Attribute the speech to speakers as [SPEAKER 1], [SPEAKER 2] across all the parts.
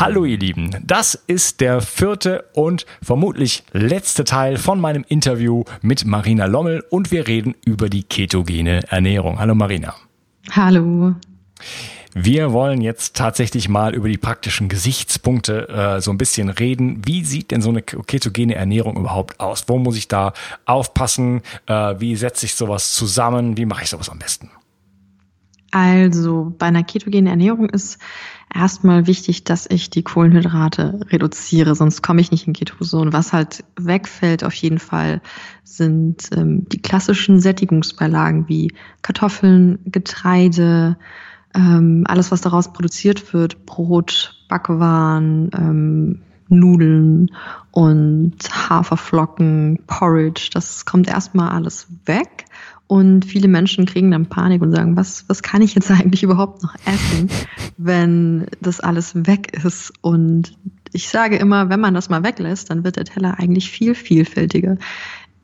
[SPEAKER 1] Hallo ihr Lieben, das ist der vierte und vermutlich letzte Teil von meinem Interview mit Marina Lommel und wir reden über die ketogene Ernährung. Hallo Marina.
[SPEAKER 2] Hallo.
[SPEAKER 1] Wir wollen jetzt tatsächlich mal über die praktischen Gesichtspunkte äh, so ein bisschen reden. Wie sieht denn so eine ketogene Ernährung überhaupt aus? Wo muss ich da aufpassen? Äh, wie setze ich sowas zusammen? Wie mache ich sowas am besten?
[SPEAKER 2] Also bei einer ketogenen Ernährung ist erstmal wichtig, dass ich die Kohlenhydrate reduziere, sonst komme ich nicht in Ketose. Und was halt wegfällt auf jeden Fall sind ähm, die klassischen Sättigungsbeilagen wie Kartoffeln, Getreide, ähm, alles, was daraus produziert wird, Brot, Backwaren, ähm, Nudeln und Haferflocken, Porridge, das kommt erstmal alles weg. Und viele Menschen kriegen dann Panik und sagen, was, was kann ich jetzt eigentlich überhaupt noch essen, wenn das alles weg ist? Und ich sage immer, wenn man das mal weglässt, dann wird der Teller eigentlich viel vielfältiger.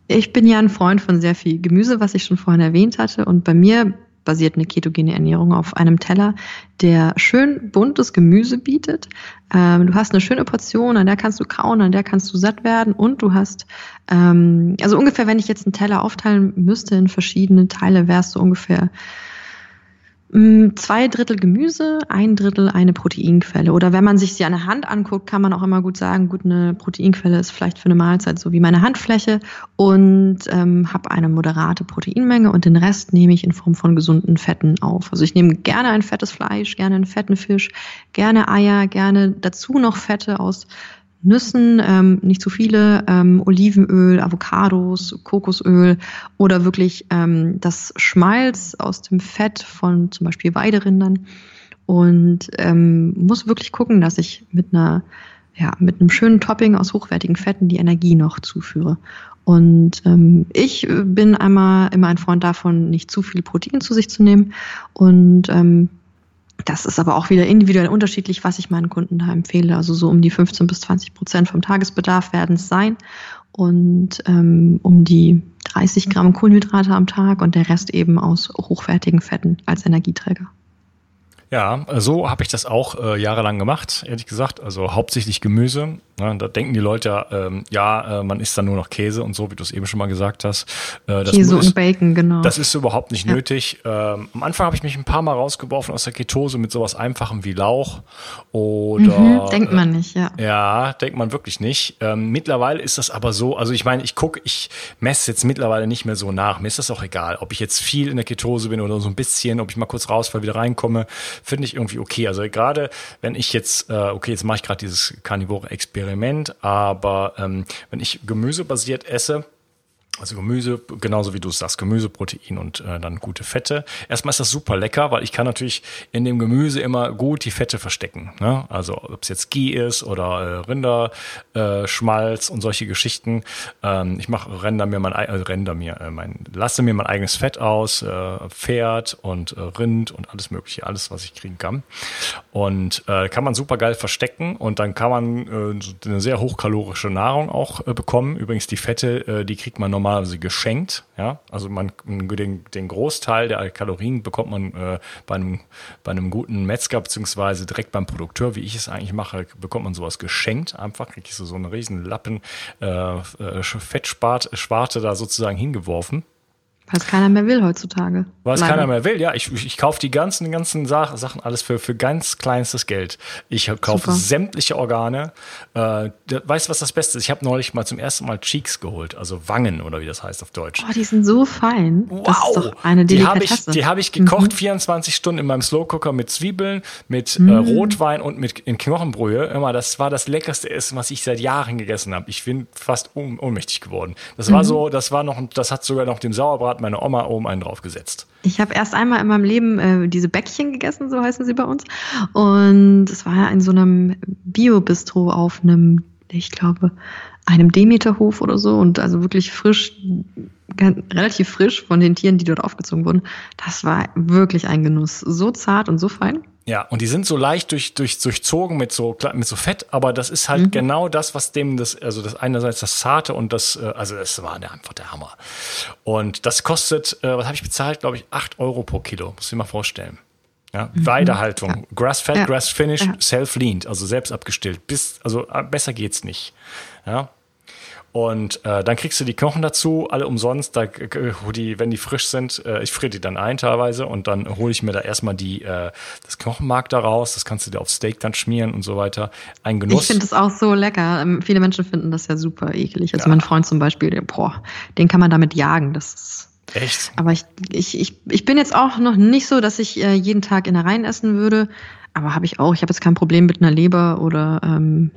[SPEAKER 2] Ich bin ja ein Freund von sehr viel Gemüse, was ich schon vorhin erwähnt hatte. Und bei mir basiert eine ketogene Ernährung auf einem Teller, der schön buntes Gemüse bietet. Ähm, du hast eine schöne Portion, an der kannst du kauen, an der kannst du satt werden und du hast, ähm, also ungefähr, wenn ich jetzt einen Teller aufteilen müsste in verschiedene Teile, wärst du ungefähr zwei Drittel Gemüse, ein Drittel eine Proteinquelle. Oder wenn man sich sie an der Hand anguckt, kann man auch immer gut sagen, gut, eine Proteinquelle ist vielleicht für eine Mahlzeit so wie meine Handfläche und ähm, habe eine moderate Proteinmenge und den Rest nehme ich in Form von gesunden Fetten auf. Also ich nehme gerne ein fettes Fleisch, gerne einen fetten Fisch, gerne Eier, gerne dazu noch Fette aus Nüssen, ähm, nicht zu viele, ähm, Olivenöl, Avocados, Kokosöl oder wirklich ähm, das Schmalz aus dem Fett von zum Beispiel Weiderindern und ähm, muss wirklich gucken, dass ich mit einer ja, mit einem schönen Topping aus hochwertigen Fetten die Energie noch zuführe. Und ähm, ich bin einmal immer ein Freund davon, nicht zu viel Protein zu sich zu nehmen und ähm, das ist aber auch wieder individuell unterschiedlich, was ich meinen Kunden da empfehle. Also so um die 15 bis 20 Prozent vom Tagesbedarf werden es sein und ähm, um die 30 Gramm Kohlenhydrate am Tag und der Rest eben aus hochwertigen Fetten als Energieträger.
[SPEAKER 1] Ja, so habe ich das auch äh, jahrelang gemacht, ehrlich gesagt. Also hauptsächlich Gemüse. Ne? Da denken die Leute ja, ähm, ja, äh, man isst dann nur noch Käse und so, wie du es eben schon mal gesagt hast.
[SPEAKER 2] Äh, Käse und Bacon, genau.
[SPEAKER 1] Das ist überhaupt nicht ja. nötig. Ähm, am Anfang habe ich mich ein paar Mal rausgeworfen aus der Ketose mit sowas Einfachem wie Lauch oder.
[SPEAKER 2] Mhm, denkt man nicht, ja.
[SPEAKER 1] Ja, denkt man wirklich nicht. Ähm, mittlerweile ist das aber so, also ich meine, ich gucke, ich messe jetzt mittlerweile nicht mehr so nach. Mir ist das auch egal, ob ich jetzt viel in der Ketose bin oder so ein bisschen, ob ich mal kurz rausfall, wieder reinkomme finde ich irgendwie okay. Also gerade wenn ich jetzt, äh, okay, jetzt mache ich gerade dieses Karnivore-Experiment, aber ähm, wenn ich gemüsebasiert esse, Also Gemüse, genauso wie du es sagst, Gemüse, Protein und äh, dann gute Fette. Erstmal ist das super lecker, weil ich kann natürlich in dem Gemüse immer gut die Fette verstecken. Ne? Also ob es jetzt Ghee ist oder äh, Rinderschmalz äh, und solche Geschichten. Ähm, ich mache render mir mein, äh, render mir äh, mein, lasse mir mein eigenes Fett aus, äh, Pferd und äh, Rind und alles mögliche, alles was ich kriegen kann. Und äh, kann man super geil verstecken und dann kann man äh, eine sehr hochkalorische Nahrung auch äh, bekommen. Übrigens die Fette, äh, die kriegt man normal normalerweise geschenkt. Ja, also man den, den Großteil der Kalorien bekommt man äh, bei einem bei einem guten Metzger beziehungsweise direkt beim Produkteur, wie ich es eigentlich mache, bekommt man sowas geschenkt. Einfach ich so so einen riesen Lappen äh, äh Fettsparte da sozusagen hingeworfen.
[SPEAKER 2] Es keiner mehr will heutzutage.
[SPEAKER 1] Weil es keiner mehr will, ja. Ich, ich, kaufe die ganzen, ganzen Sachen alles für, für ganz kleinstes Geld. Ich kaufe sämtliche Organe. Äh, weißt du, was das Beste ist? Ich habe neulich mal zum ersten Mal Cheeks geholt, also Wangen oder wie das heißt auf Deutsch.
[SPEAKER 2] Oh, die sind so fein.
[SPEAKER 1] Wow. Das ist doch eine die habe ich, die hab ich gekocht, mhm. 24 Stunden in meinem Slowcooker mit Zwiebeln, mit äh, mhm. äh, Rotwein und mit in Knochenbrühe. Immer, das war das leckerste Essen, was ich seit Jahren gegessen habe. Ich bin fast ohnmächtig geworden. Das mhm. war so, das war noch, das hat sogar noch dem Sauerbraten hat meine Oma oben einen draufgesetzt.
[SPEAKER 2] Ich habe erst einmal in meinem Leben äh, diese Bäckchen gegessen, so heißen sie bei uns. Und es war in so einem Bio-Bistro auf einem, ich glaube, einem Demeterhof oder so und also wirklich frisch, relativ frisch von den Tieren, die dort aufgezogen wurden. Das war wirklich ein Genuss. So zart und so fein.
[SPEAKER 1] Ja, und die sind so leicht durch, durch, durchzogen mit so, mit so Fett, aber das ist halt mhm. genau das, was dem das, also das einerseits das Zarte und das, äh, also das war einfach der Hammer. Und das kostet, äh, was habe ich bezahlt, glaube ich, acht Euro pro Kilo, muss ich mir vorstellen. Ja, mhm. Weidehaltung. Grass-Fed, ja. Grass-Finish, ja. self-leaned, also selbst abgestillt. Bis, also äh, besser geht's nicht. Ja, und äh, dann kriegst du die Knochen dazu, alle umsonst, da, die, wenn die frisch sind. Äh, ich friere die dann ein teilweise und dann hole ich mir da erstmal die, äh, das Knochenmark da raus. Das kannst du dir auf Steak dann schmieren und so weiter. Ein Genuss.
[SPEAKER 2] Ich finde das auch so lecker. Ähm, viele Menschen finden das ja super eklig. Also ja. mein Freund zum Beispiel, der, boah, den kann man damit jagen. Das ist
[SPEAKER 1] Echt?
[SPEAKER 2] Aber ich, ich, ich, ich bin jetzt auch noch nicht so, dass ich äh, jeden Tag in der Reihen essen würde. Aber habe ich auch. Ich habe jetzt kein Problem mit einer Leber oder ähm,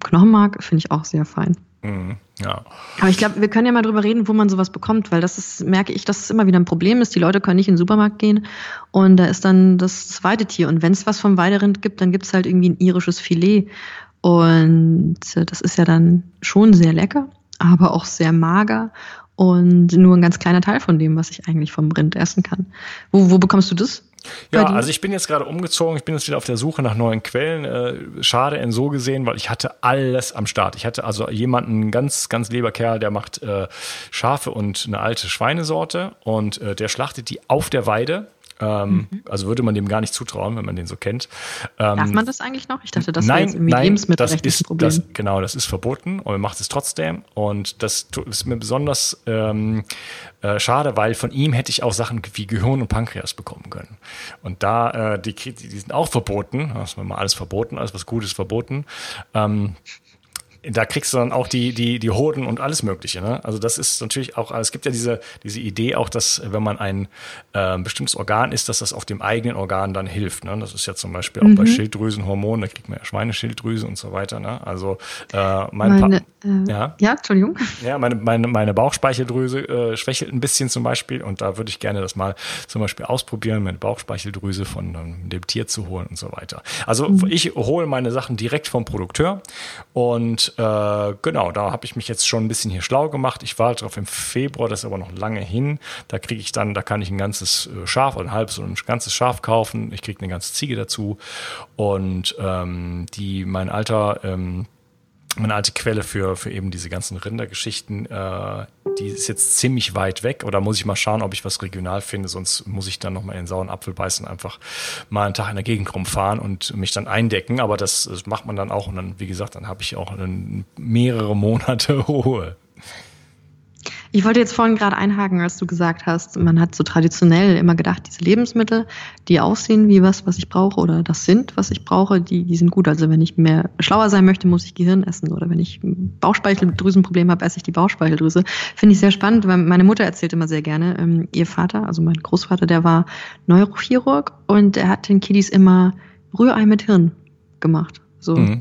[SPEAKER 2] Knochenmark. Finde ich auch sehr fein.
[SPEAKER 1] Mhm, ja.
[SPEAKER 2] Aber ich glaube, wir können ja mal drüber reden, wo man sowas bekommt, weil das ist, merke ich, dass es immer wieder ein Problem ist. Die Leute können nicht in den Supermarkt gehen und da ist dann das zweite Tier. Und wenn es was vom Weiderind gibt, dann gibt es halt irgendwie ein irisches Filet. Und äh, das ist ja dann schon sehr lecker, aber auch sehr mager und nur ein ganz kleiner Teil von dem, was ich eigentlich vom Rind essen kann. Wo, wo bekommst du das?
[SPEAKER 1] Ja, also ich bin jetzt gerade umgezogen, ich bin jetzt wieder auf der Suche nach neuen Quellen. Äh, schade in so gesehen, weil ich hatte alles am Start. Ich hatte also jemanden, ganz, ganz lieber Kerl, der macht äh, Schafe und eine alte Schweinesorte und äh, der schlachtet die auf der Weide ähm, mhm. Also würde man dem gar nicht zutrauen, wenn man den so kennt.
[SPEAKER 2] Ähm, Darf man das eigentlich noch? Ich dachte, das
[SPEAKER 1] nein, wäre nein, Lebensmittelrechtliches das ist, Problem. Das, genau, das ist verboten und man macht es trotzdem. Und das ist mir besonders ähm, äh, schade, weil von ihm hätte ich auch Sachen wie Gehirn und Pankreas bekommen können. Und da, äh, die, die sind auch verboten. Das ist mal alles verboten, alles was Gutes verboten. Ähm, da kriegst du dann auch die, die, die Hoden und alles Mögliche. Ne? Also das ist natürlich auch, es gibt ja diese, diese Idee auch, dass wenn man ein äh, bestimmtes Organ isst, dass das auf dem eigenen Organ dann hilft. Ne? Das ist ja zum Beispiel auch mhm. bei Schilddrüsenhormonen, da kriegt man ja Schweineschilddrüse und so weiter. Ne? Also äh, mein meine,
[SPEAKER 2] äh, ja. ja, Entschuldigung.
[SPEAKER 1] Ja, meine, meine, meine Bauchspeicheldrüse äh, schwächelt ein bisschen zum Beispiel und da würde ich gerne das mal zum Beispiel ausprobieren, meine Bauchspeicheldrüse von ähm, dem Tier zu holen und so weiter. Also mhm. ich hole meine Sachen direkt vom Produkteur und äh, genau, da habe ich mich jetzt schon ein bisschen hier schlau gemacht. Ich war drauf im Februar, das ist aber noch lange hin. Da kriege ich dann, da kann ich ein ganzes äh, Schaf oder ein halbes oder ein ganzes Schaf kaufen. Ich kriege eine ganze Ziege dazu. Und ähm, die, mein alter ähm, meine alte Quelle für, für eben diese ganzen Rindergeschichten, äh, die ist jetzt ziemlich weit weg. Oder muss ich mal schauen, ob ich was regional finde, sonst muss ich dann nochmal in den sauren Apfel beißen, einfach mal einen Tag in der Gegend rumfahren und mich dann eindecken. Aber das, das macht man dann auch und dann, wie gesagt, dann habe ich auch einen, mehrere Monate Ruhe.
[SPEAKER 2] Ich wollte jetzt vorhin gerade einhaken, als du gesagt hast, man hat so traditionell immer gedacht, diese Lebensmittel, die aussehen wie was, was ich brauche oder das sind, was ich brauche, die, die sind gut. Also wenn ich mehr schlauer sein möchte, muss ich Gehirn essen oder wenn ich Bauchspeicheldrüsenproblem habe, esse ich die Bauchspeicheldrüse. Finde ich sehr spannend, weil meine Mutter erzählt immer sehr gerne, ähm, ihr Vater, also mein Großvater, der war Neurochirurg und er hat den Kiddies immer Rührei mit Hirn gemacht. So mhm.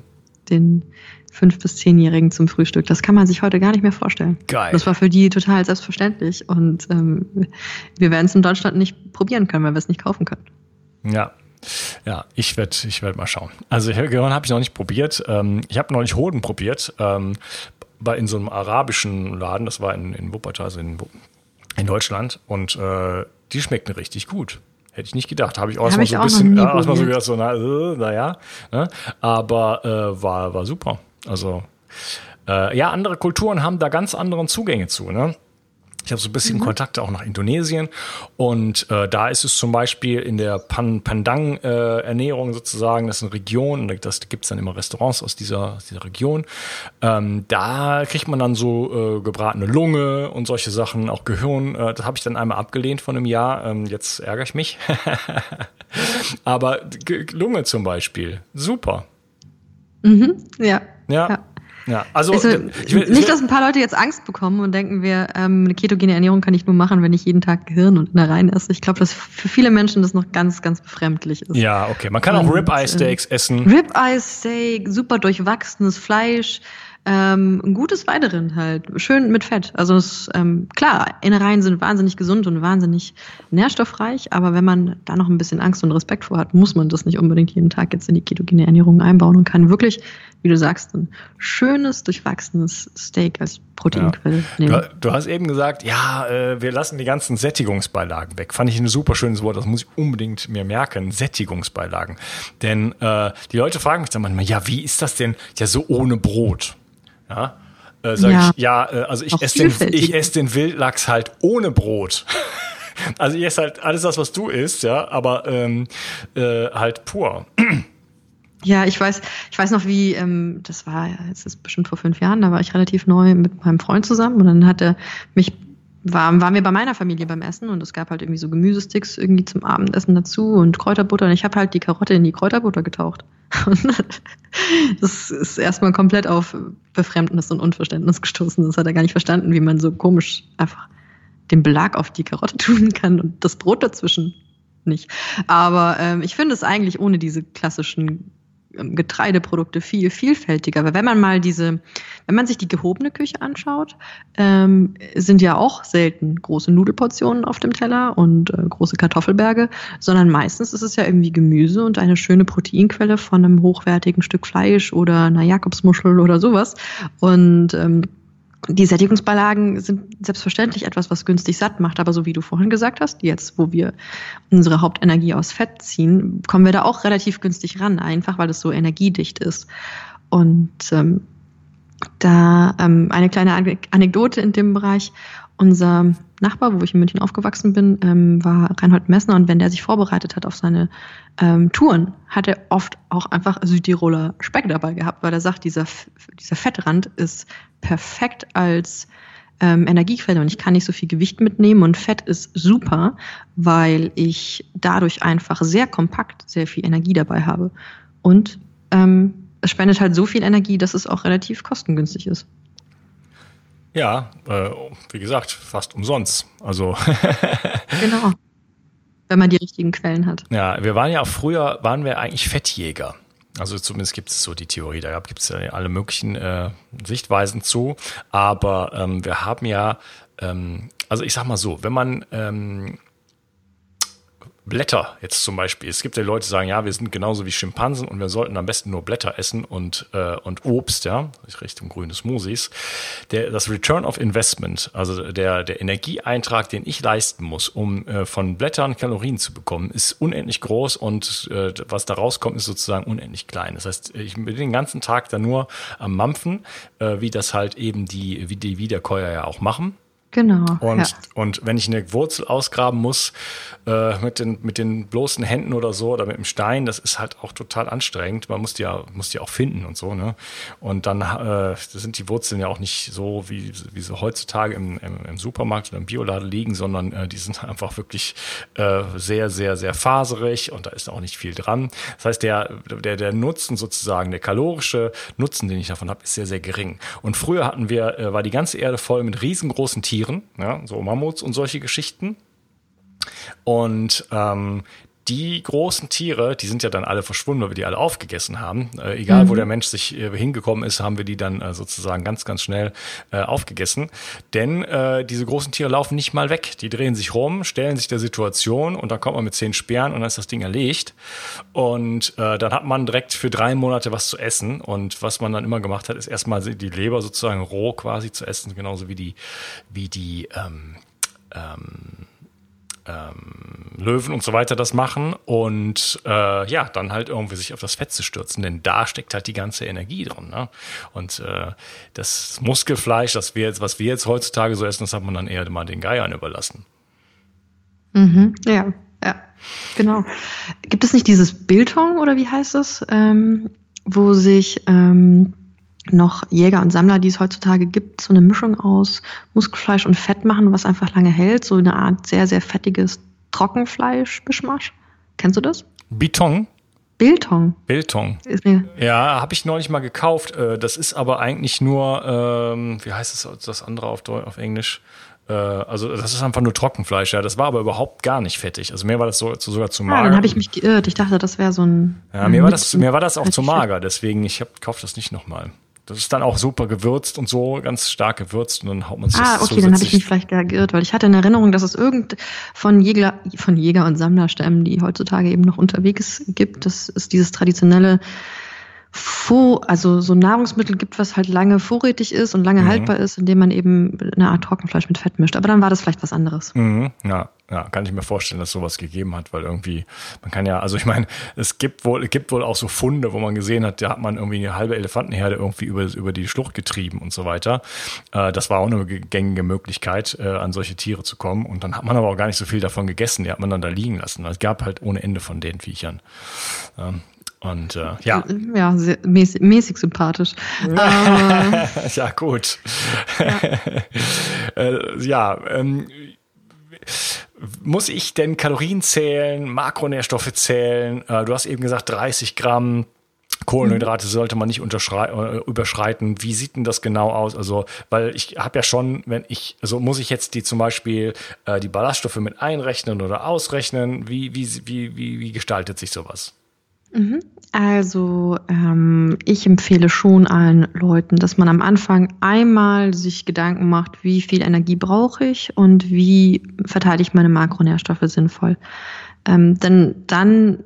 [SPEAKER 2] den fünf bis zehnjährigen zum Frühstück. Das kann man sich heute gar nicht mehr vorstellen.
[SPEAKER 1] Geil.
[SPEAKER 2] Das war für die total selbstverständlich und ähm, wir werden es in Deutschland nicht probieren können, weil wir es nicht kaufen können.
[SPEAKER 1] Ja, ja, ich werde ich werd mal schauen. Also Gehirn habe ich noch nicht probiert. Ähm, ich habe noch nicht Hoden probiert. Ähm, bei, in so einem arabischen Laden, das war in, in Wuppertal, also in, in Deutschland. Und äh, die schmeckten richtig gut. Hätte ich nicht gedacht. Habe ich auch erstmal so ein bisschen, erstmal so gedacht, so, na, äh, naja. Ne? Aber äh, war, war super. Also, äh, ja, andere Kulturen haben da ganz anderen Zugänge zu. Ne? Ich habe so ein bisschen mhm. Kontakte auch nach Indonesien und äh, da ist es zum Beispiel in der Pan Pandang-Ernährung äh, sozusagen, das ist eine Region, und das gibt es dann immer Restaurants aus dieser, aus dieser Region. Ähm, da kriegt man dann so äh, gebratene Lunge und solche Sachen, auch Gehirn. Äh, das habe ich dann einmal abgelehnt von einem Jahr. Ähm, jetzt ärgere ich mich. Aber Lunge zum Beispiel, super.
[SPEAKER 2] Mhm, ja.
[SPEAKER 1] ja. ja. Ja, also,
[SPEAKER 2] also ich will, nicht, dass ein paar Leute jetzt Angst bekommen und denken, wir ähm, eine ketogene Ernährung kann ich nur machen, wenn ich jeden Tag Gehirn und Innereien esse. Ich glaube, dass für viele Menschen das noch ganz, ganz befremdlich ist.
[SPEAKER 1] Ja, okay. Man kann auch Ribeye Steaks äh, essen.
[SPEAKER 2] Ribeye Steak, super durchwachsenes Fleisch ähm, ein gutes Weiterind halt, schön mit Fett. Also es, ähm, klar, Innereien sind wahnsinnig gesund und wahnsinnig nährstoffreich, aber wenn man da noch ein bisschen Angst und Respekt vor hat, muss man das nicht unbedingt jeden Tag jetzt in die ketogene Ernährung einbauen und kann wirklich, wie du sagst, ein schönes, durchwachsenes Steak als Proteinquelle ja.
[SPEAKER 1] Du, du, hast eben gesagt, ja, äh, wir lassen die ganzen Sättigungsbeilagen weg. Fand ich ein super schönes Wort, das muss ich unbedingt mir merken, Sättigungsbeilagen. Denn äh, die Leute fragen mich dann manchmal, ja, wie ist das denn ja so ohne Brot? Ja, äh, sag ja. ich, ja, äh, also ich esse den, ich esse den Wildlachs halt ohne Brot. also ich esse halt alles das, was du isst, ja, aber ähm, äh, halt pur.
[SPEAKER 2] Ja, ich weiß, ich weiß noch, wie, ähm, das war, jetzt ist bestimmt vor fünf Jahren, da war ich relativ neu mit meinem Freund zusammen und dann hat er mich war, waren wir bei meiner Familie beim Essen und es gab halt irgendwie so Gemüsesticks irgendwie zum Abendessen dazu und Kräuterbutter und ich habe halt die Karotte in die Kräuterbutter getaucht. das ist erstmal komplett auf Befremdnis und Unverständnis gestoßen. Das hat er gar nicht verstanden, wie man so komisch einfach den Belag auf die Karotte tun kann und das Brot dazwischen nicht. Aber ähm, ich finde es eigentlich ohne diese klassischen Getreideprodukte viel vielfältiger. Weil wenn man mal diese, wenn man sich die gehobene Küche anschaut, ähm, sind ja auch selten große Nudelportionen auf dem Teller und äh, große Kartoffelberge, sondern meistens ist es ja irgendwie Gemüse und eine schöne Proteinquelle von einem hochwertigen Stück Fleisch oder einer Jakobsmuschel oder sowas. Und ähm, die Sättigungsbeilagen sind selbstverständlich etwas, was günstig satt macht, aber so wie du vorhin gesagt hast, jetzt, wo wir unsere Hauptenergie aus Fett ziehen, kommen wir da auch relativ günstig ran, einfach weil es so energiedicht ist. Und ähm, da ähm, eine kleine Anekdote in dem Bereich. Unser Nachbar, wo ich in München aufgewachsen bin, ähm, war Reinhold Messner. Und wenn der sich vorbereitet hat auf seine ähm, Touren, hat er oft auch einfach Südtiroler Speck dabei gehabt, weil er sagt, dieser, dieser Fettrand ist perfekt als ähm, Energiequelle. Und ich kann nicht so viel Gewicht mitnehmen. Und Fett ist super, weil ich dadurch einfach sehr kompakt sehr viel Energie dabei habe. Und ähm, es spendet halt so viel Energie, dass es auch relativ kostengünstig ist.
[SPEAKER 1] Ja, äh, wie gesagt, fast umsonst. Also
[SPEAKER 2] genau, wenn man die richtigen Quellen hat.
[SPEAKER 1] Ja, wir waren ja auch früher, waren wir eigentlich Fettjäger. Also zumindest gibt es so die Theorie, da gibt es ja alle möglichen äh, Sichtweisen zu. Aber ähm, wir haben ja, ähm, also ich sag mal so, wenn man ähm, Blätter jetzt zum Beispiel. Es gibt ja Leute, die sagen, ja, wir sind genauso wie Schimpansen und wir sollten am besten nur Blätter essen und, äh, und Obst, ja, Richtung grüne Smoothies. Der, das Return of Investment, also der, der Energieeintrag, den ich leisten muss, um äh, von Blättern Kalorien zu bekommen, ist unendlich groß und äh, was da rauskommt, ist sozusagen unendlich klein. Das heißt, ich bin den ganzen Tag da nur am Mampfen, äh, wie das halt eben die, wie die Wiederkäuer ja auch machen.
[SPEAKER 2] Genau.
[SPEAKER 1] Und, ja. und wenn ich eine Wurzel ausgraben muss äh, mit, den, mit den bloßen Händen oder so oder mit dem Stein, das ist halt auch total anstrengend. Man muss die ja, muss die auch finden und so. Ne? Und dann äh, sind die Wurzeln ja auch nicht so, wie, wie sie heutzutage im, im, im Supermarkt oder im Bioladen liegen, sondern äh, die sind einfach wirklich äh, sehr, sehr, sehr faserig und da ist auch nicht viel dran. Das heißt, der, der, der Nutzen sozusagen, der kalorische Nutzen, den ich davon habe, ist sehr, sehr gering. Und früher hatten wir, äh, war die ganze Erde voll mit riesengroßen Tieren Tieren, ja, so Mammuts und solche Geschichten. Und ähm, die großen Tiere, die sind ja dann alle verschwunden, weil wir die alle aufgegessen haben. Äh, egal, mhm. wo der Mensch sich äh, hingekommen ist, haben wir die dann äh, sozusagen ganz, ganz schnell äh, aufgegessen. Denn äh, diese großen Tiere laufen nicht mal weg. Die drehen sich rum, stellen sich der Situation und dann kommt man mit zehn Speeren und dann ist das Ding erlegt. Und äh, dann hat man direkt für drei Monate was zu essen. Und was man dann immer gemacht hat, ist erstmal die Leber sozusagen roh quasi zu essen, genauso wie die, wie die ähm, ähm, ähm, Löwen und so weiter das machen und äh, ja, dann halt irgendwie sich auf das Fett zu stürzen, denn da steckt halt die ganze Energie drin. Ne? Und äh, das Muskelfleisch, das wir jetzt, was wir jetzt heutzutage so essen, das hat man dann eher mal den Geiern überlassen.
[SPEAKER 2] Mhm, ja, ja, genau. Gibt es nicht dieses Biltong oder wie heißt es, ähm, wo sich ähm, noch Jäger und Sammler, die es heutzutage gibt, so eine Mischung aus Muskelfleisch und Fett machen, was einfach lange hält, so eine Art sehr, sehr fettiges Trockenfleisch-Bischmasch. Kennst du das?
[SPEAKER 1] Bitong?
[SPEAKER 2] Biltong.
[SPEAKER 1] Biltong. Ja, habe ich neulich mal gekauft. Äh, das ist aber eigentlich nur, ähm, wie heißt es das andere auf, auf Englisch? Äh, also das ist einfach nur Trockenfleisch, ja. Das war aber überhaupt gar nicht fettig. Also mir war das so, sogar zu mager.
[SPEAKER 2] Ah, dann habe ich mich geirrt. Ich dachte, das wäre so ein.
[SPEAKER 1] Ja, mir war das, mir war das auch zu mager. Deswegen ich kaufe das nicht nochmal. Das ist dann auch super gewürzt und so, ganz stark gewürzt und dann haut man sich
[SPEAKER 2] Ah, okay, dann habe ich mich vielleicht geirrt, weil ich hatte in Erinnerung, dass es irgend von Jäger, von Jäger und Sammlerstämmen, die heutzutage eben noch unterwegs gibt, dass es dieses traditionelle vor, also so Nahrungsmittel gibt, was halt lange vorrätig ist und lange mhm. haltbar ist, indem man eben eine Art Trockenfleisch mit Fett mischt. Aber dann war das vielleicht was anderes.
[SPEAKER 1] Mhm. Ja, ja, kann ich mir vorstellen, dass sowas gegeben hat, weil irgendwie, man kann ja, also ich meine, es gibt wohl, es gibt wohl auch so Funde, wo man gesehen hat, da hat man irgendwie eine halbe Elefantenherde irgendwie über, über die Schlucht getrieben und so weiter. Äh, das war auch eine gängige Möglichkeit, äh, an solche Tiere zu kommen. Und dann hat man aber auch gar nicht so viel davon gegessen, die hat man dann da liegen lassen. Es gab halt ohne Ende von den Viechern. Ähm, und äh, ja.
[SPEAKER 2] Ja, sehr, mäßig, mäßig sympathisch.
[SPEAKER 1] ja, gut. Ja, äh, ja ähm, muss ich denn Kalorien zählen, Makronährstoffe zählen? Äh, du hast eben gesagt 30 Gramm. Kohlenhydrate sollte man nicht äh, überschreiten. Wie sieht denn das genau aus? Also, weil ich habe ja schon, wenn ich, also muss ich jetzt die zum Beispiel äh, die Ballaststoffe mit einrechnen oder ausrechnen? Wie, wie, wie, wie, wie gestaltet sich sowas?
[SPEAKER 2] Mhm. Also ähm, ich empfehle schon allen Leuten, dass man am Anfang einmal sich Gedanken macht, wie viel Energie brauche ich und wie verteile ich meine Makronährstoffe sinnvoll. Ähm, denn dann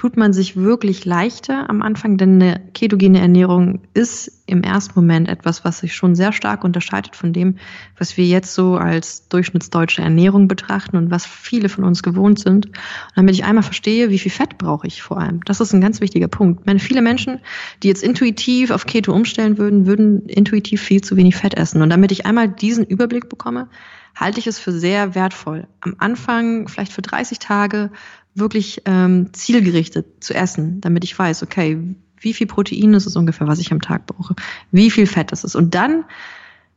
[SPEAKER 2] tut man sich wirklich leichter am Anfang, denn eine ketogene Ernährung ist im ersten Moment etwas, was sich schon sehr stark unterscheidet von dem, was wir jetzt so als durchschnittsdeutsche Ernährung betrachten und was viele von uns gewohnt sind. Und damit ich einmal verstehe, wie viel Fett brauche ich vor allem. Das ist ein ganz wichtiger Punkt. Ich meine, viele Menschen, die jetzt intuitiv auf Keto umstellen würden, würden intuitiv viel zu wenig Fett essen. Und damit ich einmal diesen Überblick bekomme, halte ich es für sehr wertvoll. Am Anfang, vielleicht für 30 Tage, wirklich ähm, zielgerichtet zu essen, damit ich weiß, okay, wie viel Protein ist es ungefähr, was ich am Tag brauche, wie viel Fett ist es. Und dann,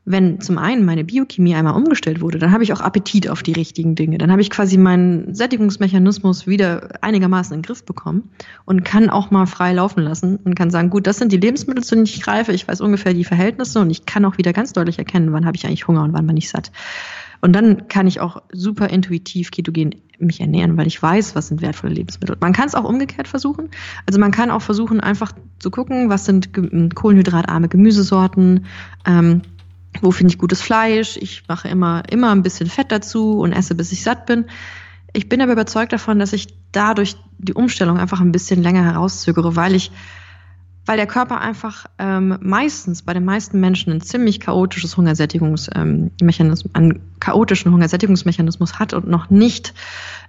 [SPEAKER 2] wenn zum einen meine Biochemie einmal umgestellt wurde, dann habe ich auch Appetit auf die richtigen Dinge. Dann habe ich quasi meinen Sättigungsmechanismus wieder einigermaßen in den Griff bekommen und kann auch mal frei laufen lassen und kann sagen, gut, das sind die Lebensmittel, zu denen ich greife. Ich weiß ungefähr die Verhältnisse und ich kann auch wieder ganz deutlich erkennen, wann habe ich eigentlich Hunger und wann bin ich satt. Und dann kann ich auch super intuitiv ketogen mich ernähren, weil ich weiß, was sind wertvolle Lebensmittel. Man kann es auch umgekehrt versuchen. Also man kann auch versuchen, einfach zu gucken, was sind kohlenhydratarme Gemüsesorten, ähm, wo finde ich gutes Fleisch. Ich mache immer, immer ein bisschen Fett dazu und esse, bis ich satt bin. Ich bin aber überzeugt davon, dass ich dadurch die Umstellung einfach ein bisschen länger herauszögere, weil ich weil der Körper einfach ähm, meistens bei den meisten Menschen ein ziemlich chaotisches Hungersättigungsmechanismus, ähm, einen chaotischen Hungersättigungsmechanismus hat und noch nicht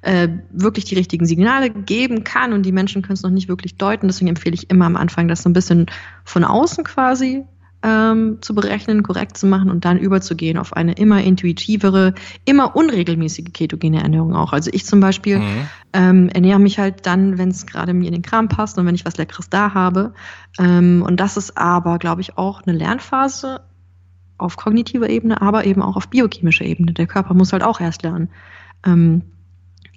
[SPEAKER 2] äh, wirklich die richtigen Signale geben kann und die Menschen können es noch nicht wirklich deuten. Deswegen empfehle ich immer am Anfang, das so ein bisschen von außen quasi ähm, zu berechnen, korrekt zu machen und dann überzugehen auf eine immer intuitivere, immer unregelmäßige ketogene Ernährung auch. Also ich zum Beispiel mhm. ähm, ernähre mich halt dann, wenn es gerade mir in den Kram passt und wenn ich was Leckeres da habe. Ähm, und das ist aber, glaube ich, auch eine Lernphase auf kognitiver Ebene, aber eben auch auf biochemischer Ebene. Der Körper muss halt auch erst lernen. Ähm,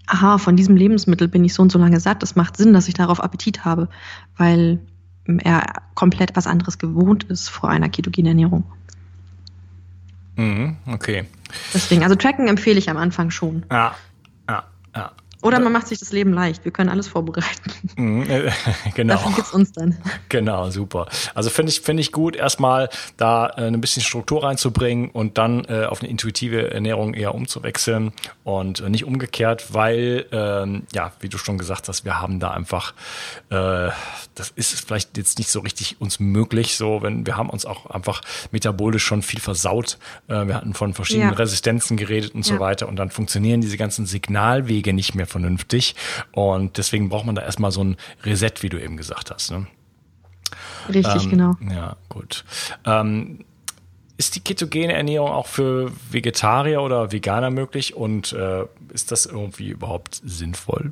[SPEAKER 2] aha, von diesem Lebensmittel bin ich so und so lange satt. Es macht Sinn, dass ich darauf Appetit habe, weil er komplett was anderes gewohnt ist vor einer ketogenen Ernährung.
[SPEAKER 1] Mhm, okay.
[SPEAKER 2] Deswegen, also Tracken empfehle ich am Anfang schon.
[SPEAKER 1] Ja, ja, ja.
[SPEAKER 2] Oder man macht sich das Leben leicht. Wir können alles vorbereiten. Mhm,
[SPEAKER 1] äh, genau.
[SPEAKER 2] Dafür gibt's uns dann.
[SPEAKER 1] Genau, super. Also finde ich, finde ich gut, erstmal da äh, ein bisschen Struktur reinzubringen und dann äh, auf eine intuitive Ernährung eher umzuwechseln und äh, nicht umgekehrt, weil, ähm, ja, wie du schon gesagt hast, wir haben da einfach, äh, das ist vielleicht jetzt nicht so richtig uns möglich, so, wenn wir haben uns auch einfach metabolisch schon viel versaut. Äh, wir hatten von verschiedenen ja. Resistenzen geredet und ja. so weiter und dann funktionieren diese ganzen Signalwege nicht mehr vernünftig und deswegen braucht man da erstmal so ein Reset, wie du eben gesagt hast. Ne?
[SPEAKER 2] Richtig, ähm, genau.
[SPEAKER 1] Ja, gut. Ähm, ist die ketogene Ernährung auch für Vegetarier oder Veganer möglich und äh, ist das irgendwie überhaupt sinnvoll?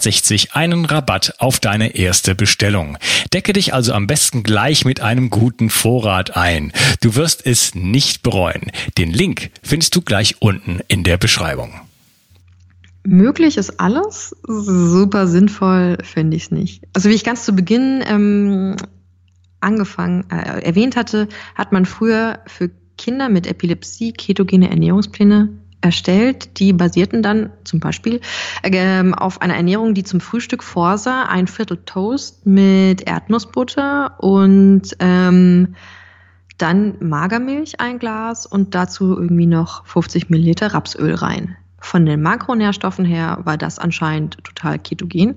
[SPEAKER 1] BIO360 einen Rabatt auf deine erste Bestellung. Decke dich also am besten gleich mit einem guten Vorrat ein. Du wirst es nicht bereuen. Den Link findest du gleich unten in der Beschreibung.
[SPEAKER 2] Möglich ist alles, super sinnvoll finde ich es nicht. Also wie ich ganz zu Beginn ähm, angefangen, äh, erwähnt hatte, hat man früher für Kinder mit Epilepsie ketogene Ernährungspläne erstellt. Die basierten dann zum Beispiel ähm, auf einer Ernährung, die zum Frühstück vorsah, ein Viertel Toast mit Erdnussbutter und ähm, dann Magermilch ein Glas und dazu irgendwie noch 50 Milliliter Rapsöl rein. Von den Makronährstoffen her war das anscheinend total ketogen,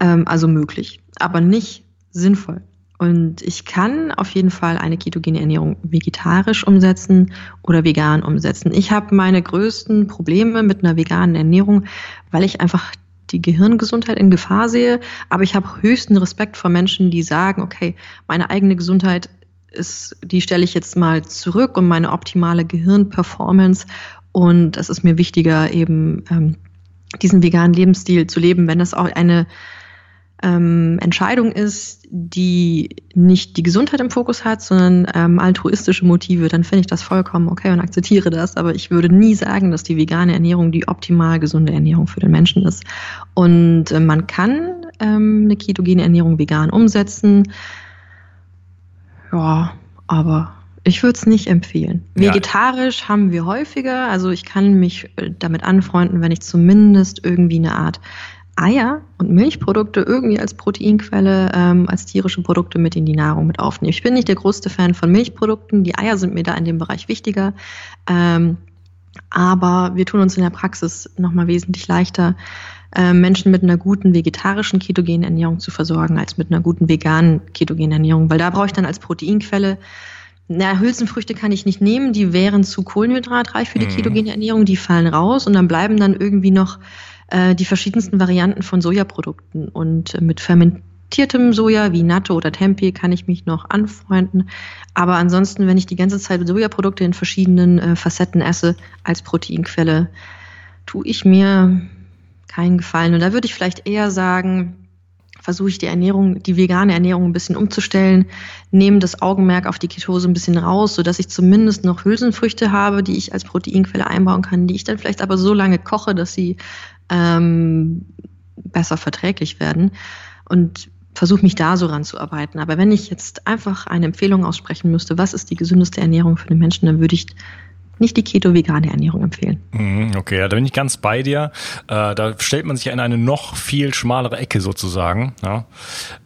[SPEAKER 2] ähm, also möglich, aber nicht sinnvoll. Und ich kann auf jeden Fall eine ketogene Ernährung vegetarisch umsetzen oder vegan umsetzen. Ich habe meine größten Probleme mit einer veganen Ernährung, weil ich einfach die Gehirngesundheit in Gefahr sehe. Aber ich habe höchsten Respekt vor Menschen, die sagen, okay, meine eigene Gesundheit ist, die stelle ich jetzt mal zurück und meine optimale Gehirnperformance. Und es ist mir wichtiger, eben ähm, diesen veganen Lebensstil zu leben, wenn das auch eine ähm, Entscheidung ist, die nicht die Gesundheit im Fokus hat, sondern ähm, altruistische Motive, dann finde ich das vollkommen okay und akzeptiere das. Aber ich würde nie sagen, dass die vegane Ernährung die optimal gesunde Ernährung für den Menschen ist. Und äh, man kann ähm, eine ketogene Ernährung vegan umsetzen. Ja, aber ich würde es nicht empfehlen. Vegetarisch ja. haben wir häufiger. Also ich kann mich äh, damit anfreunden, wenn ich zumindest irgendwie eine Art Eier und Milchprodukte irgendwie als Proteinquelle, ähm, als tierische Produkte mit in die Nahrung mit aufnehme. Ich bin nicht der größte Fan von Milchprodukten. Die Eier sind mir da in dem Bereich wichtiger. Ähm, aber wir tun uns in der Praxis nochmal wesentlich leichter, äh, Menschen mit einer guten vegetarischen ketogenen Ernährung zu versorgen, als mit einer guten veganen ketogenen Ernährung. Weil da brauche ich dann als Proteinquelle na, Hülsenfrüchte kann ich nicht nehmen, die wären zu kohlenhydratreich für die mhm. ketogene Ernährung, die fallen raus und dann bleiben dann irgendwie noch äh, die verschiedensten Varianten von Sojaprodukten. Und äh, mit fermentiertem Soja wie Natto oder Tempeh kann ich mich noch anfreunden. Aber ansonsten, wenn ich die ganze Zeit Sojaprodukte in verschiedenen äh, Facetten esse als Proteinquelle, tue ich mir keinen Gefallen. Und da würde ich vielleicht eher sagen, versuche ich die Ernährung, die vegane Ernährung ein bisschen umzustellen, nehme das Augenmerk auf die Ketose ein bisschen raus, sodass ich zumindest noch Hülsenfrüchte habe, die ich als Proteinquelle einbauen kann, die ich dann vielleicht aber so lange koche, dass sie ähm, besser verträglich werden und versuche mich da so ranzuarbeiten. Aber wenn ich jetzt einfach eine Empfehlung aussprechen müsste, was ist die gesündeste Ernährung für den Menschen, dann würde ich nicht die keto-vegane Ernährung empfehlen.
[SPEAKER 1] Mhm, okay, ja, da bin ich ganz bei dir. Äh, da stellt man sich in eine noch viel schmalere Ecke sozusagen. Ja?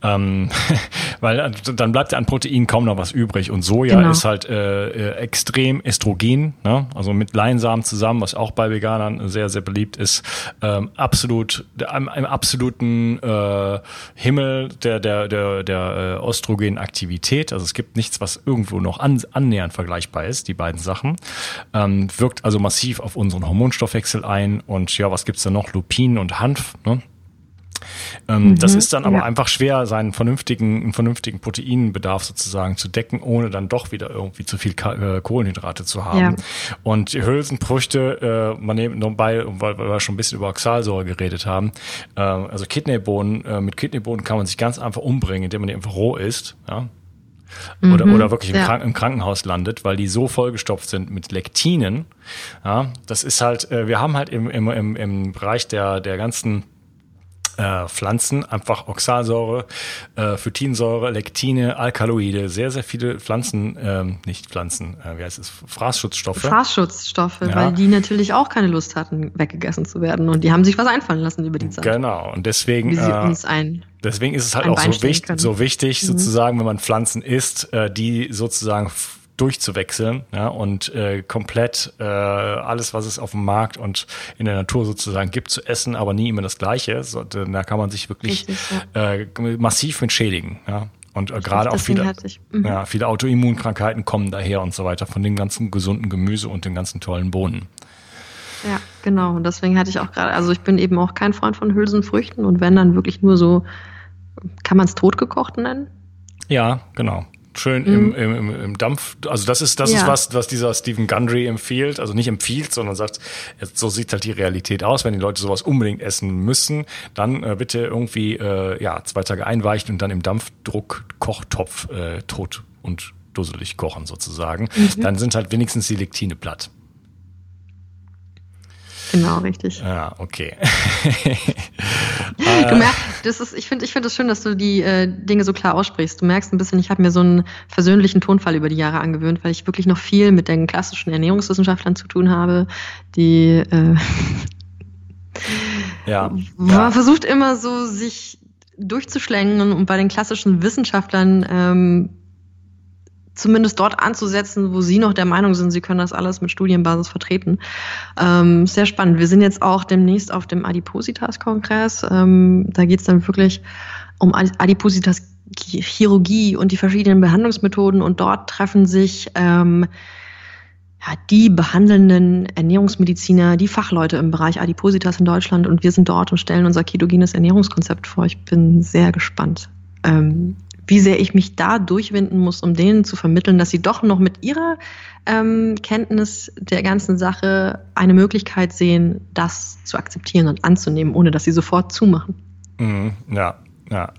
[SPEAKER 1] Ähm, weil äh, dann bleibt ja an Protein kaum noch was übrig. Und Soja genau. ist halt äh, äh, extrem estrogen, ne? also mit Leinsamen zusammen, was auch bei Veganern sehr, sehr beliebt ist. Ähm, absolut, im, im absoluten äh, Himmel der, der, der, der äh, Östrogenaktivität. Also es gibt nichts, was irgendwo noch an, annähernd vergleichbar ist, die beiden Sachen. Ähm, wirkt also massiv auf unseren Hormonstoffwechsel ein. Und ja, was gibt's da noch? Lupin und Hanf. Ne? Ähm, mhm, das ist dann aber ja. einfach schwer, seinen vernünftigen, einen vernünftigen Proteinbedarf sozusagen zu decken, ohne dann doch wieder irgendwie zu viel äh, Kohlenhydrate zu haben. Ja. Und Hülsenfrüchte, äh, man nimmt noch bei, weil, weil wir schon ein bisschen über Oxalsäure geredet haben, äh, also Kidneybohnen, äh, mit Kidneybohnen kann man sich ganz einfach umbringen, indem man die einfach roh isst. Ja? Oder, mhm, oder wirklich im, ja. Kranken, im, Krankenhaus landet, weil die so vollgestopft sind mit Lektinen. Ja, das ist halt, äh, wir haben halt im, im, im, im Bereich der, der ganzen äh, Pflanzen, einfach Oxalsäure, äh, Phytinsäure, Lektine, Alkaloide, sehr, sehr viele Pflanzen, ähm, nicht Pflanzen, äh, wie heißt es, Fraßschutzstoffe.
[SPEAKER 2] Fraßschutzstoffe, ja. weil die natürlich auch keine Lust hatten, weggegessen zu werden und die haben sich was einfallen lassen über die Zeit.
[SPEAKER 1] Genau, und deswegen.
[SPEAKER 2] Wie sie äh, uns ein
[SPEAKER 1] Deswegen ist es halt auch so, wichtig, so wichtig, mhm. sozusagen, wenn man Pflanzen isst, äh, die sozusagen durchzuwechseln ja, und äh, komplett äh, alles, was es auf dem Markt und in der Natur sozusagen gibt, zu essen, aber nie immer das Gleiche. So, da kann man sich wirklich äh, massiv mit schädigen. Ja. Und äh, gerade auch viele, mhm. ja, viele Autoimmunkrankheiten kommen daher und so weiter von dem ganzen gesunden Gemüse und den ganzen tollen Bohnen.
[SPEAKER 2] Ja, genau. Und deswegen hatte ich auch gerade, also ich bin eben auch kein Freund von Hülsenfrüchten und wenn dann wirklich nur so, kann man es totgekocht nennen?
[SPEAKER 1] Ja, genau schön mhm. im, im, im Dampf. Also das ist das ja. ist was, was dieser Stephen Gundry empfiehlt. Also nicht empfiehlt, sondern sagt, so sieht halt die Realität aus. Wenn die Leute sowas unbedingt essen müssen, dann äh, bitte irgendwie äh, ja zwei Tage einweichen und dann im Dampfdruck-Kochtopf äh, tot und dusselig kochen sozusagen. Mhm. Dann sind halt wenigstens die Lektine platt.
[SPEAKER 2] Genau, richtig.
[SPEAKER 1] Ja, okay.
[SPEAKER 2] du merkst, das ist, ich finde ich finde es schön, dass du die äh, Dinge so klar aussprichst. Du merkst ein bisschen, ich habe mir so einen versöhnlichen Tonfall über die Jahre angewöhnt, weil ich wirklich noch viel mit den klassischen Ernährungswissenschaftlern zu tun habe, die äh,
[SPEAKER 1] ja,
[SPEAKER 2] man ja. versucht immer so sich durchzuschlängen und bei den klassischen Wissenschaftlern ähm, zumindest dort anzusetzen, wo Sie noch der Meinung sind, Sie können das alles mit Studienbasis vertreten. Ähm, sehr spannend. Wir sind jetzt auch demnächst auf dem Adipositas-Kongress. Ähm, da geht es dann wirklich um Adipositas-Chirurgie und die verschiedenen Behandlungsmethoden und dort treffen sich ähm, ja, die behandelnden Ernährungsmediziner, die Fachleute im Bereich Adipositas in Deutschland und wir sind dort und stellen unser ketogenes Ernährungskonzept vor. Ich bin sehr gespannt. Ähm, wie sehr ich mich da durchwinden muss, um denen zu vermitteln, dass sie doch noch mit ihrer ähm, Kenntnis der ganzen Sache eine Möglichkeit sehen, das zu akzeptieren und anzunehmen, ohne dass sie sofort zumachen.
[SPEAKER 1] Mhm, ja, ja.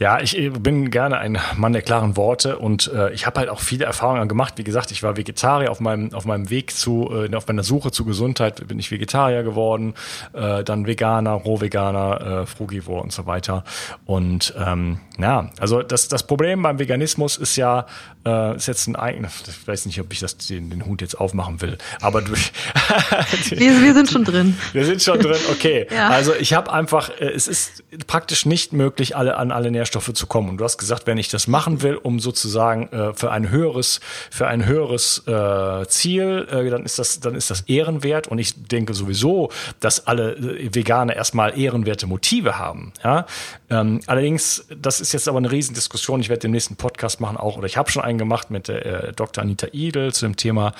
[SPEAKER 1] Ja, ich bin gerne ein Mann der klaren Worte und äh, ich habe halt auch viele Erfahrungen gemacht. Wie gesagt, ich war Vegetarier auf meinem auf meinem Weg zu äh, auf meiner Suche zu Gesundheit bin ich Vegetarier geworden, äh, dann Veganer, Rohveganer, äh, Frugivore und so weiter. Und ähm, ja, also das das Problem beim Veganismus ist ja äh, ist jetzt ein eigenes. Ich weiß nicht, ob ich das den, den Hut jetzt aufmachen will, aber durch
[SPEAKER 2] wir, wir sind schon drin.
[SPEAKER 1] Wir sind schon drin. Okay, ja. also ich habe einfach äh, es ist praktisch nicht möglich alle an alle Nährstoffe zu kommen. Und du hast gesagt, wenn ich das machen will, um sozusagen äh, für ein höheres, für ein höheres äh, Ziel, äh, dann ist das, dann ist das ehrenwert. Und ich denke sowieso, dass alle äh, Veganer erstmal ehrenwerte Motive haben. Ja? Ähm, allerdings, das ist jetzt aber eine Riesendiskussion. Ich werde den nächsten Podcast machen auch, oder ich habe schon einen gemacht mit der äh, Dr. Anita Idel zu dem Thema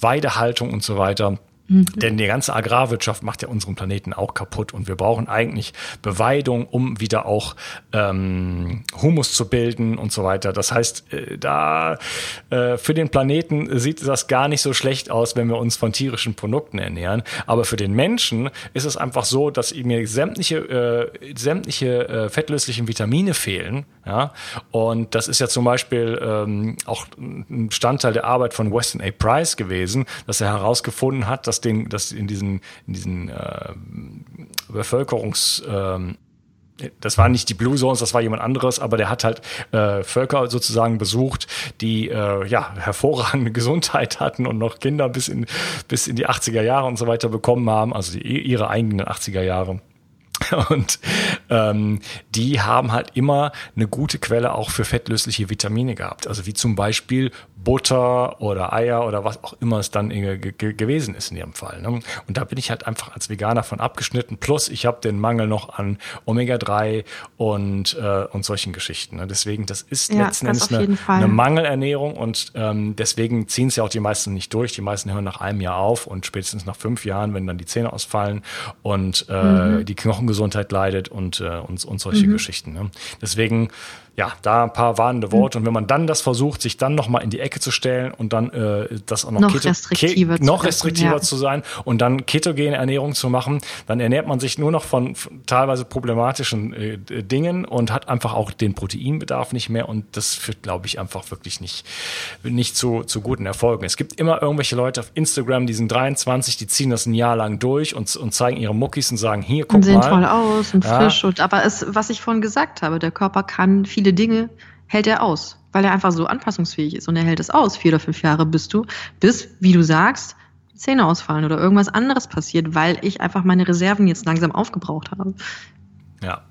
[SPEAKER 1] Weidehaltung und so weiter. Mhm. Denn die ganze Agrarwirtschaft macht ja unseren Planeten auch kaputt und wir brauchen eigentlich Beweidung, um wieder auch ähm, Humus zu bilden und so weiter. Das heißt, äh, da äh, für den Planeten sieht das gar nicht so schlecht aus, wenn wir uns von tierischen Produkten ernähren. Aber für den Menschen ist es einfach so, dass mir sämtliche, äh, sämtliche äh, fettlöslichen Vitamine fehlen. Ja? Und das ist ja zum Beispiel ähm, auch ein Bestandteil der Arbeit von Weston A. Price gewesen, dass er herausgefunden hat, dass den, dass in diesen, in diesen äh, Bevölkerungs, äh, das waren nicht die Blue Zones, das war jemand anderes, aber der hat halt äh, Völker sozusagen besucht, die äh, ja hervorragende Gesundheit hatten und noch Kinder bis in bis in die 80er Jahre und so weiter bekommen haben, also die, ihre eigenen 80er Jahre. Und ähm, die haben halt immer eine gute Quelle auch für fettlösliche Vitamine gehabt. Also wie zum Beispiel Butter oder Eier oder was auch immer es dann gewesen ist in ihrem Fall. Ne? Und da bin ich halt einfach als Veganer von abgeschnitten. Plus ich habe den Mangel noch an Omega-3 und, äh, und solchen Geschichten. Ne? Deswegen, das ist ja, letzten Endes eine, eine, Mangelernährung und ähm, deswegen ziehen es ja auch die meisten nicht durch. Die meisten hören nach einem Jahr auf und spätestens nach fünf Jahren, wenn dann die Zähne ausfallen und äh, mhm. die Knochengesundheit leidet und, äh, und, und solche mhm. Geschichten. Ne? Deswegen ja, da ein paar warnende Worte. Und wenn man dann das versucht, sich dann nochmal in die Ecke zu stellen und dann äh, das auch noch,
[SPEAKER 2] noch Keto restriktiver,
[SPEAKER 1] Ke noch restriktiver ja. zu sein und dann ketogene Ernährung zu machen, dann ernährt man sich nur noch von, teilweise problematischen äh, Dingen und hat einfach auch den Proteinbedarf nicht mehr. Und das führt, glaube ich, einfach wirklich nicht, nicht zu, zu guten Erfolgen. Es gibt immer irgendwelche Leute auf Instagram, die sind 23, die ziehen das ein Jahr lang durch und, und zeigen ihre Muckis und sagen, hier, guck und
[SPEAKER 2] sehen
[SPEAKER 1] mal.
[SPEAKER 2] sehen toll aus und ja. frisch. Und, aber es, was ich vorhin gesagt habe, der Körper kann viele viele Dinge hält er aus, weil er einfach so anpassungsfähig ist und er hält es aus. Vier oder fünf Jahre bist du, bis, wie du sagst, Zähne ausfallen oder irgendwas anderes passiert, weil ich einfach meine Reserven jetzt langsam aufgebraucht habe.
[SPEAKER 1] Ja.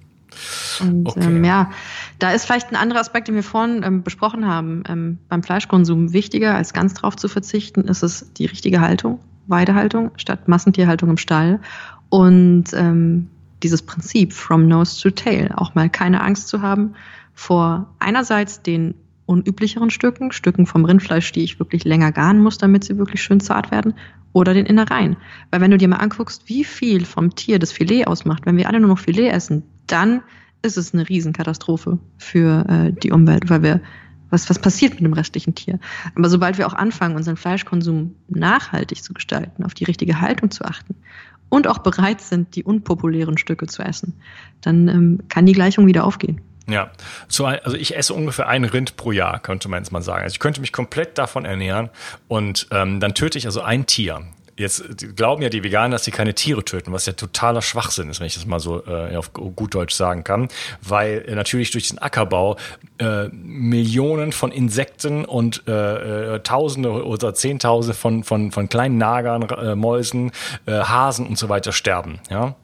[SPEAKER 2] Und okay. ähm, ja, da ist vielleicht ein anderer Aspekt, den wir vorhin ähm, besprochen haben. Ähm, beim Fleischkonsum wichtiger, als ganz drauf zu verzichten, ist es die richtige Haltung, Weidehaltung statt Massentierhaltung im Stall. Und ähm, dieses Prinzip from nose to tail, auch mal keine Angst zu haben vor einerseits den unüblicheren Stücken, Stücken vom Rindfleisch, die ich wirklich länger garen muss, damit sie wirklich schön zart werden, oder den Innereien. Weil wenn du dir mal anguckst, wie viel vom Tier das Filet ausmacht, wenn wir alle nur noch Filet essen, dann ist es eine Riesenkatastrophe für äh, die Umwelt, weil wir was, was passiert mit dem restlichen Tier. Aber sobald wir auch anfangen, unseren Fleischkonsum nachhaltig zu gestalten, auf die richtige Haltung zu achten und auch bereit sind, die unpopulären Stücke zu essen, dann ähm, kann die Gleichung wieder aufgehen.
[SPEAKER 1] Ja, so, also ich esse ungefähr ein Rind pro Jahr, könnte man jetzt mal sagen. Also ich könnte mich komplett davon ernähren und ähm, dann töte ich also ein Tier. Jetzt glauben ja die Veganer, dass sie keine Tiere töten, was ja totaler Schwachsinn ist, wenn ich das mal so äh, auf gut Deutsch sagen kann, weil äh, natürlich durch den Ackerbau äh, Millionen von Insekten und äh, äh, Tausende oder Zehntausende von, von, von kleinen Nagern, äh, Mäusen, äh, Hasen und so weiter sterben. Ja,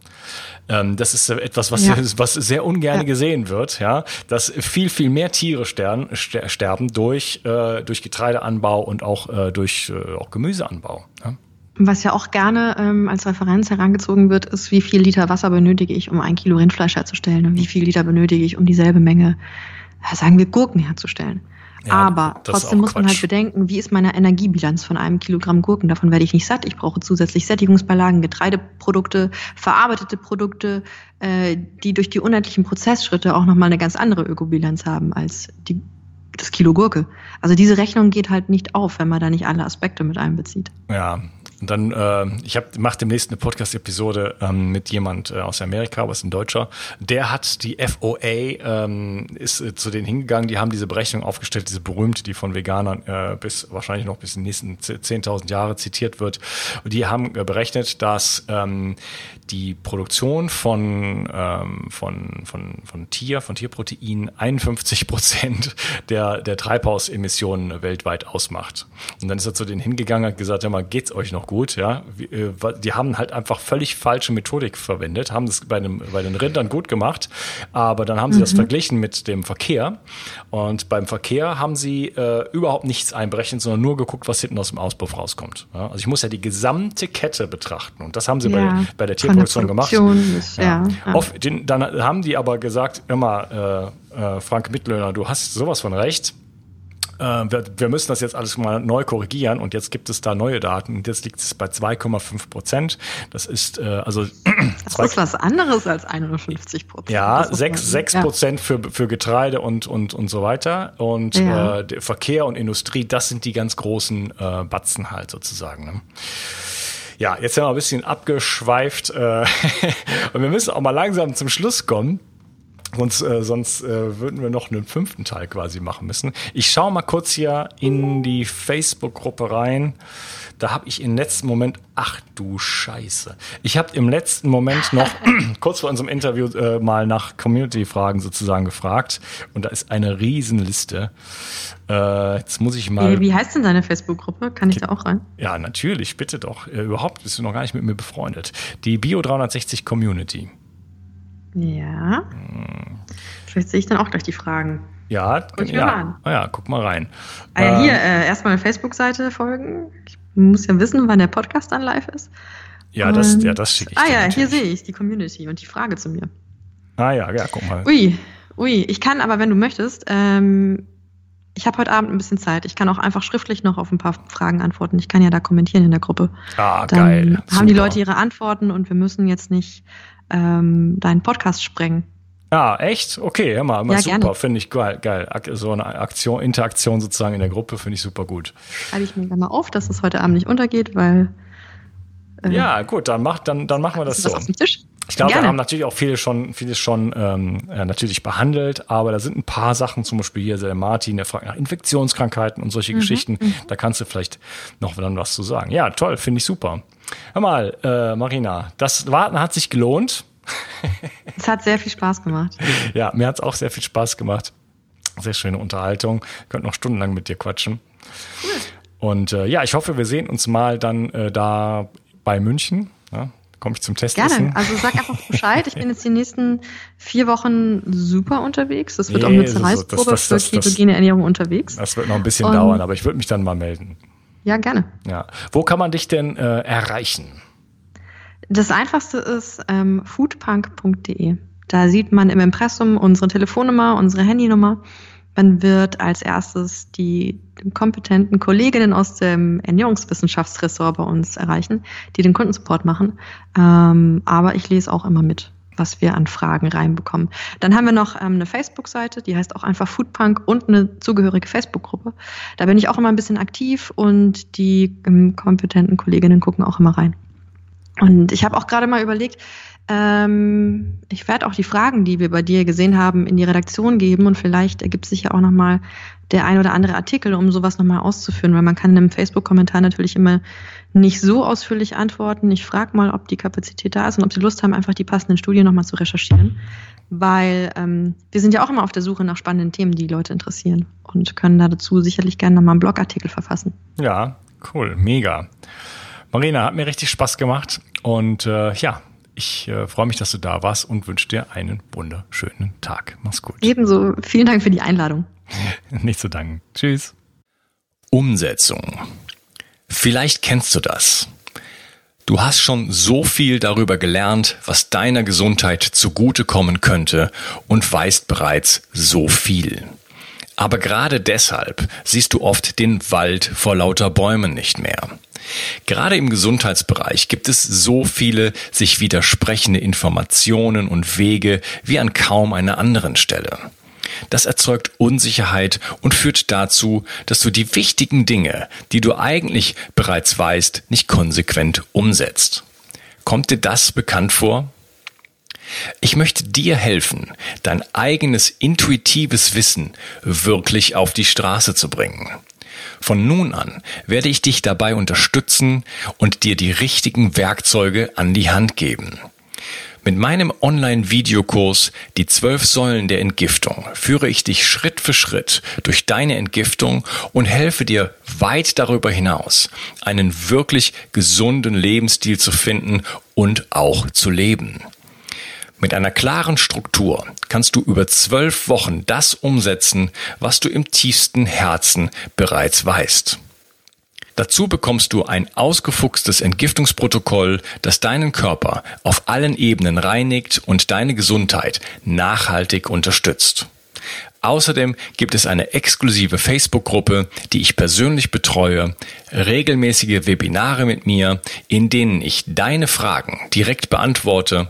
[SPEAKER 1] ähm, das ist etwas, was, ja. was sehr ungern ja. gesehen wird, ja, dass viel, viel mehr Tiere sterben, sterben durch, äh, durch Getreideanbau und auch äh, durch äh, auch Gemüseanbau. Ja?
[SPEAKER 2] Was ja auch gerne ähm, als Referenz herangezogen wird, ist, wie viel Liter Wasser benötige ich, um ein Kilo Rindfleisch herzustellen und wie viel Liter benötige ich, um dieselbe Menge, sagen wir, Gurken herzustellen. Ja, Aber trotzdem muss man halt bedenken, wie ist meine Energiebilanz von einem Kilogramm Gurken? Davon werde ich nicht satt. Ich brauche zusätzlich Sättigungsbeilagen, Getreideprodukte, verarbeitete Produkte, äh, die durch die unendlichen Prozessschritte auch nochmal eine ganz andere Ökobilanz haben als die, das Kilo Gurke. Also diese Rechnung geht halt nicht auf, wenn man da nicht alle Aspekte mit einbezieht.
[SPEAKER 1] Ja, und dann, äh, ich mache demnächst eine Podcast-Episode ähm, mit jemand äh, aus Amerika, ist ein Deutscher. Der hat die FOA, ähm, ist äh, zu denen hingegangen, die haben diese Berechnung aufgestellt, diese berühmte, die von Veganern äh, bis wahrscheinlich noch bis in die nächsten 10.000 Jahre zitiert wird. Und die haben äh, berechnet, dass ähm, die Produktion von, ähm, von, von, von Tier, von Tierprotein 51 Prozent der, der Treibhausemissionen weltweit ausmacht. Und dann ist er zu denen hingegangen und gesagt, ja mal, geht's euch noch gut, ja? Äh, die haben halt einfach völlig falsche Methodik verwendet, haben das bei, dem, bei den Rindern gut gemacht, aber dann haben sie mhm. das verglichen mit dem Verkehr und beim Verkehr haben sie äh, überhaupt nichts einberechnet, sondern nur geguckt, was hinten aus dem Auspuff rauskommt. Ja? Also ich muss ja die gesamte Kette betrachten und das haben sie ja. bei, bei der Tierproduktion Produktion gemacht. Ist. Ja, Oft, den, dann haben die aber gesagt, immer, äh, äh, Frank Mittlöhner, du hast sowas von recht. Äh, wir, wir, müssen das jetzt alles mal neu korrigieren und jetzt gibt es da neue Daten und jetzt liegt es bei 2,5 Prozent. Das ist äh, also
[SPEAKER 2] das ist was anderes als 51 Prozent.
[SPEAKER 1] Ja, 6, 6 Prozent für, für Getreide und, und, und so weiter. Und ja. äh, Verkehr und Industrie, das sind die ganz großen äh, Batzen halt sozusagen. Ne? Ja, jetzt sind wir ein bisschen abgeschweift äh, und wir müssen auch mal langsam zum Schluss kommen. Sonst, äh, sonst äh, würden wir noch einen fünften Teil quasi machen müssen. Ich schaue mal kurz hier in die Facebook-Gruppe rein. Da habe ich im letzten Moment, ach du Scheiße. Ich habe im letzten Moment noch kurz vor unserem Interview äh, mal nach Community-Fragen sozusagen gefragt. Und da ist eine Riesenliste. Äh, jetzt muss ich mal.
[SPEAKER 2] Wie, heißt denn deine Facebook-Gruppe? Kann ich da auch rein?
[SPEAKER 1] Ja, natürlich, bitte doch. Äh, überhaupt bist du noch gar nicht mit mir befreundet. Die Bio 360 Community.
[SPEAKER 2] Ja. Hm. Vielleicht sehe ich dann auch gleich die Fragen.
[SPEAKER 1] Ja, guck ja. Mal an. Oh ja, guck mal rein.
[SPEAKER 2] Ah, ja, hier, äh, äh erstmal eine Facebook-Seite folgen. Ich muss ja wissen, wann der Podcast dann live ist.
[SPEAKER 1] Ja, das, ja, das schicke ich.
[SPEAKER 2] Ah ja, natürlich. hier sehe ich die Community und die Frage zu mir.
[SPEAKER 1] Ah ja, ja, guck mal.
[SPEAKER 2] Ui, ui, ich kann aber, wenn du möchtest, ähm, ich habe heute Abend ein bisschen Zeit. Ich kann auch einfach schriftlich noch auf ein paar Fragen antworten. Ich kann ja da kommentieren in der Gruppe.
[SPEAKER 1] Ah, Dann geil.
[SPEAKER 2] Haben Super. die Leute ihre Antworten und wir müssen jetzt nicht ähm, deinen Podcast sprengen.
[SPEAKER 1] Ja, echt? Okay, hör mal, ja, super, finde ich geil, geil. So eine Aktion, Interaktion sozusagen in der Gruppe finde ich super gut.
[SPEAKER 2] Schreibe ich mir dann mal auf, dass es heute Abend nicht untergeht, weil.
[SPEAKER 1] Äh, ja, gut, dann, mach, dann, dann machen wir das so. auf dem Tisch? Ich glaube, da haben natürlich auch viele schon, vieles schon ähm, äh, natürlich behandelt, aber da sind ein paar Sachen, zum Beispiel hier der Martin, der fragt nach Infektionskrankheiten und solche mhm. Geschichten. Mhm. Da kannst du vielleicht noch dann was zu sagen. Ja, toll, finde ich super. Hör mal, äh, Marina, das Warten hat sich gelohnt.
[SPEAKER 2] es hat sehr viel Spaß gemacht.
[SPEAKER 1] Ja, mir hat es auch sehr viel Spaß gemacht. Sehr schöne Unterhaltung. Ich könnte noch stundenlang mit dir quatschen. Cool. Und äh, ja, ich hoffe, wir sehen uns mal dann äh, da bei München. Komme ich zum Test.
[SPEAKER 2] Gerne. Also sag einfach Bescheid. Ich bin jetzt die nächsten vier Wochen super unterwegs. Das wird nee, auch eine Zerreißprobe für ketogene Ernährung unterwegs.
[SPEAKER 1] Das wird noch ein bisschen Und dauern, aber ich würde mich dann mal melden.
[SPEAKER 2] Ja, gerne.
[SPEAKER 1] Ja. Wo kann man dich denn äh, erreichen?
[SPEAKER 2] Das einfachste ist ähm, foodpunk.de. Da sieht man im Impressum unsere Telefonnummer, unsere Handynummer. Man wird als erstes die kompetenten Kolleginnen aus dem Ernährungswissenschaftsressort bei uns erreichen, die den Kundensupport machen. Ähm, aber ich lese auch immer mit was wir an Fragen reinbekommen. Dann haben wir noch ähm, eine Facebook-Seite, die heißt auch einfach Foodpunk und eine zugehörige Facebook-Gruppe. Da bin ich auch immer ein bisschen aktiv und die ähm, kompetenten Kolleginnen gucken auch immer rein. Und ich habe auch gerade mal überlegt, ähm, ich werde auch die Fragen, die wir bei dir gesehen haben, in die Redaktion geben und vielleicht ergibt sich ja auch nochmal der ein oder andere Artikel, um sowas nochmal auszuführen, weil man kann in einem Facebook-Kommentar natürlich immer nicht so ausführlich antworten. Ich frage mal, ob die Kapazität da ist und ob sie Lust haben, einfach die passenden Studien nochmal zu recherchieren, weil ähm, wir sind ja auch immer auf der Suche nach spannenden Themen, die, die Leute interessieren und können da dazu sicherlich gerne nochmal einen Blogartikel verfassen.
[SPEAKER 1] Ja, cool, mega. Marina, hat mir richtig Spaß gemacht und äh, ja, ich äh, freue mich, dass du da warst und wünsche dir einen wunderschönen Tag. Mach's gut.
[SPEAKER 2] Ebenso. Vielen Dank für die Einladung.
[SPEAKER 1] Nicht zu danken. Tschüss. Umsetzung. Vielleicht kennst du das. Du hast schon so viel darüber gelernt, was deiner Gesundheit zugutekommen könnte und weißt bereits so viel. Aber gerade deshalb siehst du oft den Wald vor lauter Bäumen nicht mehr. Gerade im Gesundheitsbereich gibt es so viele sich widersprechende Informationen und Wege wie an kaum einer anderen Stelle. Das erzeugt Unsicherheit und führt dazu, dass du die wichtigen Dinge, die du eigentlich bereits weißt, nicht konsequent umsetzt. Kommt dir das bekannt vor? Ich möchte dir helfen, dein eigenes intuitives Wissen wirklich auf die Straße zu bringen. Von nun an werde ich dich dabei unterstützen und dir die richtigen Werkzeuge an die Hand geben. Mit meinem Online-Videokurs Die zwölf Säulen der Entgiftung führe ich dich Schritt für Schritt durch deine Entgiftung und helfe dir weit darüber hinaus, einen wirklich gesunden Lebensstil zu finden und auch zu leben. Mit einer klaren Struktur kannst du über zwölf Wochen das umsetzen, was du im tiefsten Herzen bereits weißt. Dazu bekommst du ein ausgefuchstes Entgiftungsprotokoll, das deinen Körper auf allen Ebenen reinigt und deine Gesundheit nachhaltig unterstützt. Außerdem gibt es eine exklusive Facebook-Gruppe, die ich persönlich betreue, regelmäßige Webinare mit mir, in denen ich deine Fragen direkt beantworte,